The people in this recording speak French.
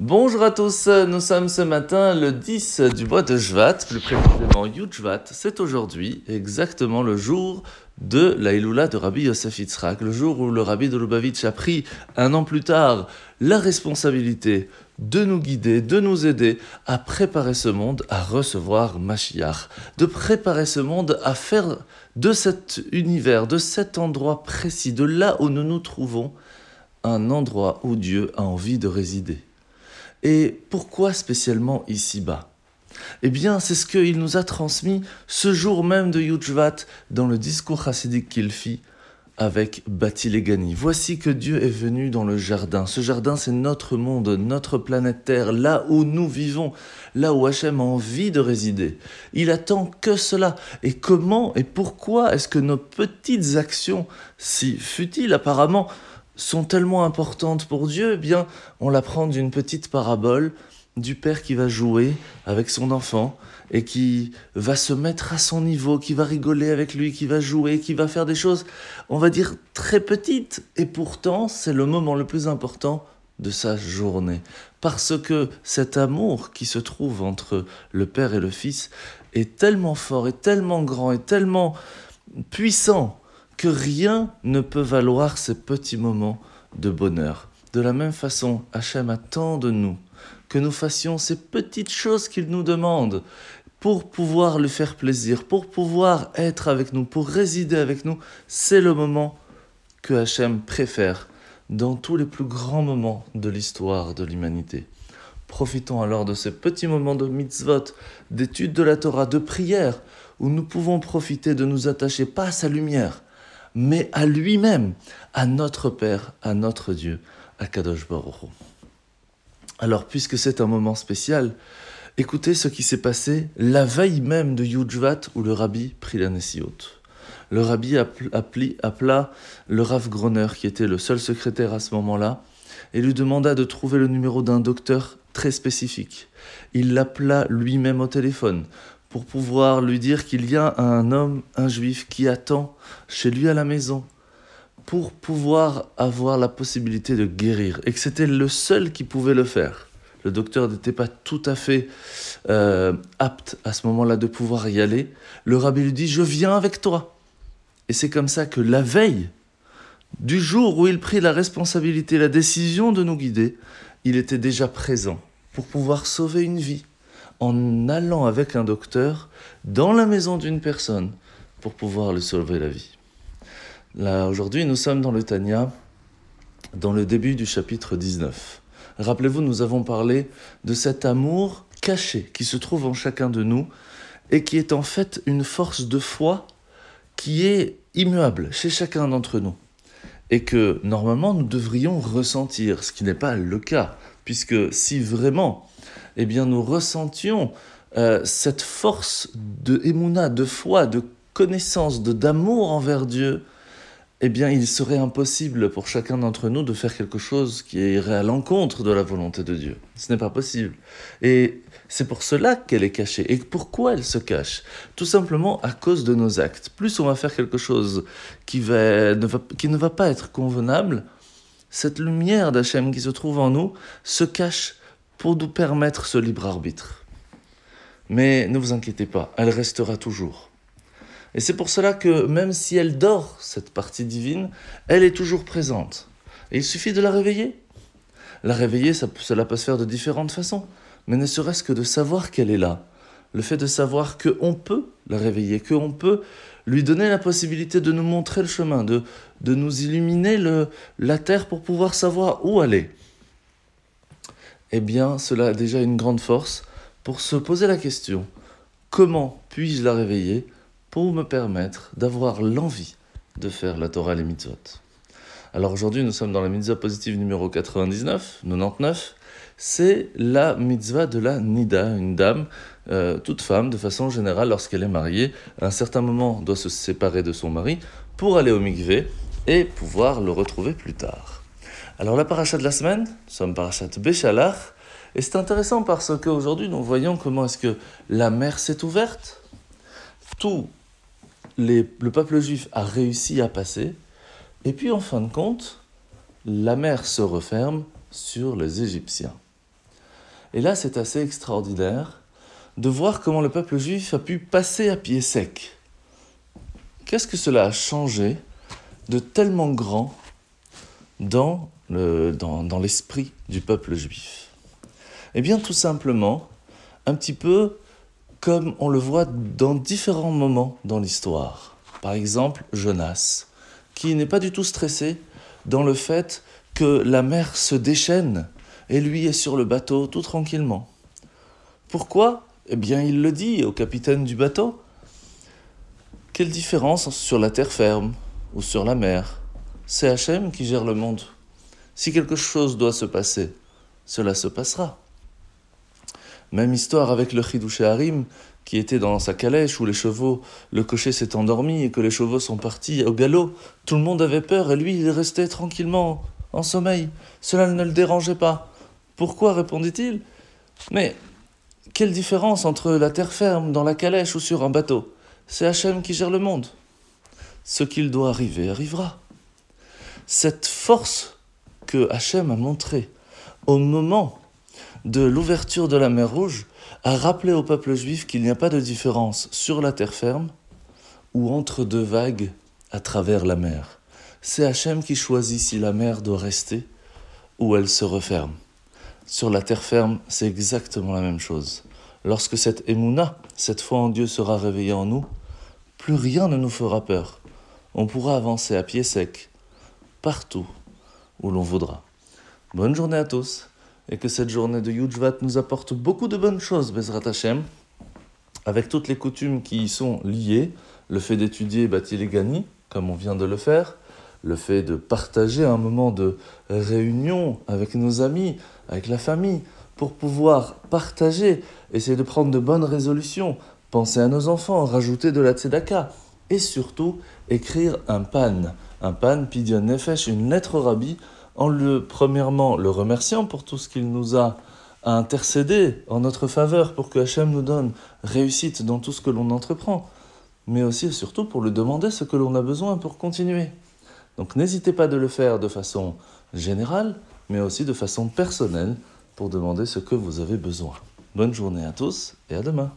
Bonjour à tous, nous sommes ce matin le 10 du mois de Jvat, plus précisément Yudjvat. C'est aujourd'hui exactement le jour de la Iloula de Rabbi Yosef Yitzhak, le jour où le Rabbi de Lubavitch a pris un an plus tard la responsabilité de nous guider, de nous aider à préparer ce monde à recevoir Mashiach, de préparer ce monde à faire de cet univers, de cet endroit précis, de là où nous nous trouvons, un endroit où Dieu a envie de résider. Et pourquoi spécialement ici-bas? Eh bien, c'est ce qu'il nous a transmis ce jour même de Yudjvat dans le discours chassidique qu'il fit avec Batilegani. Voici que Dieu est venu dans le jardin. Ce jardin, c'est notre monde, notre planète Terre, là où nous vivons, là où Hachem a envie de résider. Il attend que cela. Et comment et pourquoi est-ce que nos petites actions, si futiles apparemment, sont tellement importantes pour Dieu, eh bien, on l'apprend d'une petite parabole du père qui va jouer avec son enfant et qui va se mettre à son niveau, qui va rigoler avec lui, qui va jouer, qui va faire des choses, on va dire, très petites. Et pourtant, c'est le moment le plus important de sa journée. Parce que cet amour qui se trouve entre le père et le fils est tellement fort, est tellement grand, est tellement puissant que rien ne peut valoir ces petits moments de bonheur. De la même façon, Hachem attend de nous que nous fassions ces petites choses qu'il nous demande pour pouvoir lui faire plaisir, pour pouvoir être avec nous, pour résider avec nous. C'est le moment que Hachem préfère dans tous les plus grands moments de l'histoire de l'humanité. Profitons alors de ces petits moments de mitzvot, d'étude de la Torah, de prière, où nous pouvons profiter de nous attacher pas à sa lumière, mais à lui-même, à notre Père, à notre Dieu, à Kadosh Baruch Alors, puisque c'est un moment spécial, écoutez ce qui s'est passé la veille même de Yudjvat où le rabbi prit la Nessiot. Le rabbi appela le Rav Groner, qui était le seul secrétaire à ce moment-là, et lui demanda de trouver le numéro d'un docteur très spécifique. Il l'appela lui-même au téléphone pour pouvoir lui dire qu'il y a un homme, un juif, qui attend chez lui à la maison pour pouvoir avoir la possibilité de guérir et que c'était le seul qui pouvait le faire. Le docteur n'était pas tout à fait euh, apte à ce moment-là de pouvoir y aller. Le rabbi lui dit Je viens avec toi. Et c'est comme ça que la veille du jour où il prit la responsabilité, la décision de nous guider, il était déjà présent pour pouvoir sauver une vie en allant avec un docteur dans la maison d'une personne pour pouvoir lui sauver la vie. Là, aujourd'hui, nous sommes dans le Tanya, dans le début du chapitre 19. Rappelez-vous, nous avons parlé de cet amour caché qui se trouve en chacun de nous et qui est en fait une force de foi qui est immuable chez chacun d'entre nous et que normalement nous devrions ressentir, ce qui n'est pas le cas, puisque si vraiment eh bien, nous ressentions euh, cette force de émouna, de foi, de connaissance, de d'amour envers Dieu, eh bien, il serait impossible pour chacun d'entre nous de faire quelque chose qui irait à l'encontre de la volonté de Dieu. Ce n'est pas possible. Et c'est pour cela qu'elle est cachée. Et pourquoi elle se cache? Tout simplement à cause de nos actes. Plus on va faire quelque chose qui, va, ne, va, qui ne va pas être convenable, cette lumière d'Hachem qui se trouve en nous se cache pour nous permettre ce libre arbitre. Mais ne vous inquiétez pas, elle restera toujours. Et c'est pour cela que même si elle dort, cette partie divine, elle est toujours présente. Et il suffit de la réveiller. La réveiller, ça, cela peut se faire de différentes façons, mais ne serait-ce que de savoir qu'elle est là. Le fait de savoir qu'on peut la réveiller, qu'on peut lui donner la possibilité de nous montrer le chemin, de, de nous illuminer le, la terre pour pouvoir savoir où aller eh bien cela a déjà une grande force pour se poser la question comment puis-je la réveiller pour me permettre d'avoir l'envie de faire la Torah et les mitzvot? Alors aujourd'hui, nous sommes dans la mitzvah positive numéro 99, 99. C'est la mitzvah de la Nida, une dame, euh, toute femme, de façon générale, lorsqu'elle est mariée, à un certain moment doit se séparer de son mari pour aller au mikvé et pouvoir le retrouver plus tard. Alors la paracha de la semaine, nous sommes parachat Béchalach, et c'est intéressant parce qu'aujourd'hui nous voyons comment est-ce que la mer s'est ouverte, tout le peuple juif a réussi à passer, et puis en fin de compte, la mer se referme sur les Égyptiens. Et là, c'est assez extraordinaire de voir comment le peuple juif a pu passer à pied sec. Qu'est-ce que cela a changé de tellement grand dans l'esprit dans, du peuple juif Eh bien, tout simplement, un petit peu comme on le voit dans différents moments dans l'histoire. Par exemple, Jonas, qui n'est pas du tout stressé dans le fait que la mer se déchaîne et lui est sur le bateau tout tranquillement. Pourquoi? Eh bien, il le dit au capitaine du bateau. Quelle différence sur la terre ferme ou sur la mer? C'est Hachem qui gère le monde. Si quelque chose doit se passer, cela se passera. Même histoire avec le Chidouché Harim, qui était dans sa calèche où les chevaux, le cocher s'est endormi et que les chevaux sont partis au galop. Tout le monde avait peur et lui, il restait tranquillement en sommeil. Cela ne le dérangeait pas. Pourquoi répondit-il? Mais quelle différence entre la terre ferme, dans la calèche ou sur un bateau? C'est Hachem qui gère le monde. Ce qu'il doit arriver arrivera. Cette force Hachem a montrée au moment de l'ouverture de la mer Rouge a rappelé au peuple juif qu'il n'y a pas de différence sur la terre ferme ou entre deux vagues à travers la mer. C'est Hachem qui choisit si la mer doit rester ou elle se referme. Sur la terre ferme, c'est exactement la même chose. Lorsque cette émouna, cette foi en Dieu sera réveillée en nous, plus rien ne nous fera peur. On pourra avancer à pied sec, partout où l'on voudra. Bonne journée à tous et que cette journée de Yudjvat nous apporte beaucoup de bonnes choses, Bezrat Hashem, avec toutes les coutumes qui y sont liées, le fait d'étudier Batil Gani, comme on vient de le faire, le fait de partager un moment de réunion avec nos amis, avec la famille, pour pouvoir partager, essayer de prendre de bonnes résolutions, penser à nos enfants, rajouter de la tzedaka, et surtout écrire un pan, un pan, pidion nefesh, une lettre au rabbi, en le, premièrement, le remerciant pour tout ce qu'il nous a intercédé en notre faveur pour que Hachem nous donne réussite dans tout ce que l'on entreprend, mais aussi et surtout pour lui demander ce que l'on a besoin pour continuer. Donc n'hésitez pas de le faire de façon générale, mais aussi de façon personnelle pour demander ce que vous avez besoin. Bonne journée à tous et à demain.